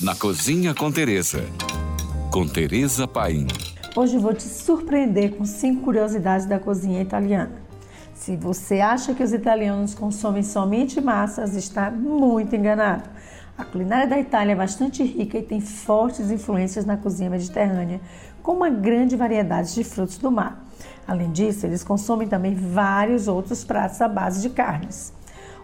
na Cozinha com Teresa. Com Teresa Paim. Hoje vou te surpreender com cinco curiosidades da cozinha italiana. Se você acha que os italianos consomem somente massas, está muito enganado. A culinária da Itália é bastante rica e tem fortes influências na cozinha mediterrânea, com uma grande variedade de frutos do mar. Além disso, eles consomem também vários outros pratos à base de carnes.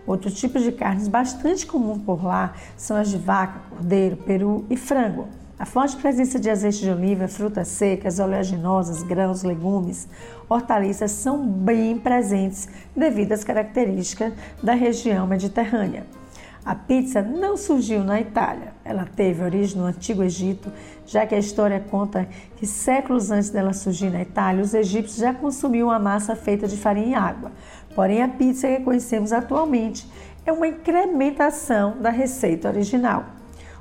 Outros tipos de carnes bastante comuns por lá são as de vaca, cordeiro, peru e frango. A forte presença de azeite de oliva, frutas secas, oleaginosas, grãos, legumes, hortaliças são bem presentes devido às características da região mediterrânea. A pizza não surgiu na Itália, ela teve origem no Antigo Egito, já que a história conta que séculos antes dela surgir na Itália, os egípcios já consumiam a massa feita de farinha e água. Porém, a pizza que conhecemos atualmente é uma incrementação da receita original.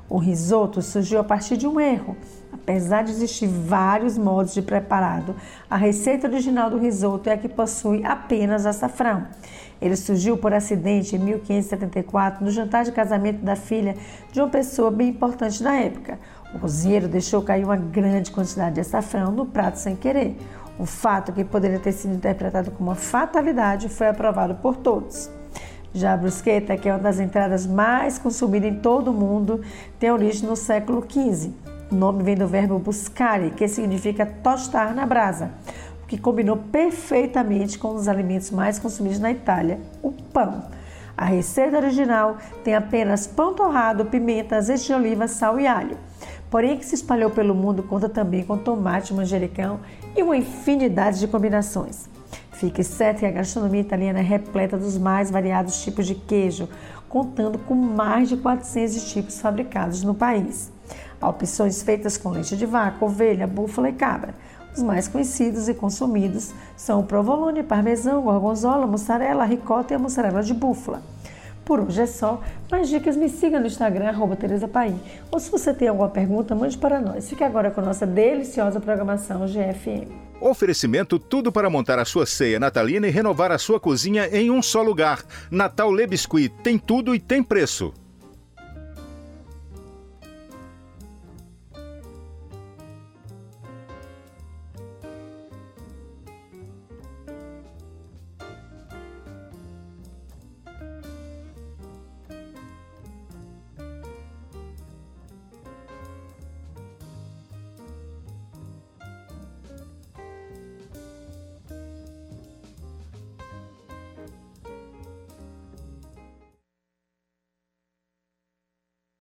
O risoto surgiu a partir de um erro. Apesar de existir vários modos de preparado, a receita original do risoto é a que possui apenas açafrão. Ele surgiu por acidente em 1574 no jantar de casamento da filha de uma pessoa bem importante da época. O cozinheiro deixou cair uma grande quantidade de açafrão no prato sem querer. Um fato que poderia ter sido interpretado como uma fatalidade foi aprovado por todos. Já a brusqueta, que é uma das entradas mais consumidas em todo o mundo, tem origem no século XV. O nome vem do verbo buscare, que significa tostar na brasa que combinou perfeitamente com um dos alimentos mais consumidos na Itália, o pão. A receita original tem apenas pão torrado, pimenta, azeite de oliva, sal e alho. Porém, que se espalhou pelo mundo conta também com tomate, manjericão e uma infinidade de combinações. Fique certo que a gastronomia italiana é repleta dos mais variados tipos de queijo, contando com mais de 400 tipos fabricados no país. Há opções feitas com leite de vaca, ovelha, búfala e cabra. Os mais conhecidos e consumidos são o provolone, parmesão, gorgonzola, mussarela, ricota e a mussarela de búfala. Por hoje é só. Mais dicas, me siga no Instagram, arroba Tereza Paim. Ou se você tem alguma pergunta, mande para nós. Fique agora com a nossa deliciosa programação GFM. Oferecimento tudo para montar a sua ceia natalina e renovar a sua cozinha em um só lugar. Natal Le Biscuit tem tudo e tem preço.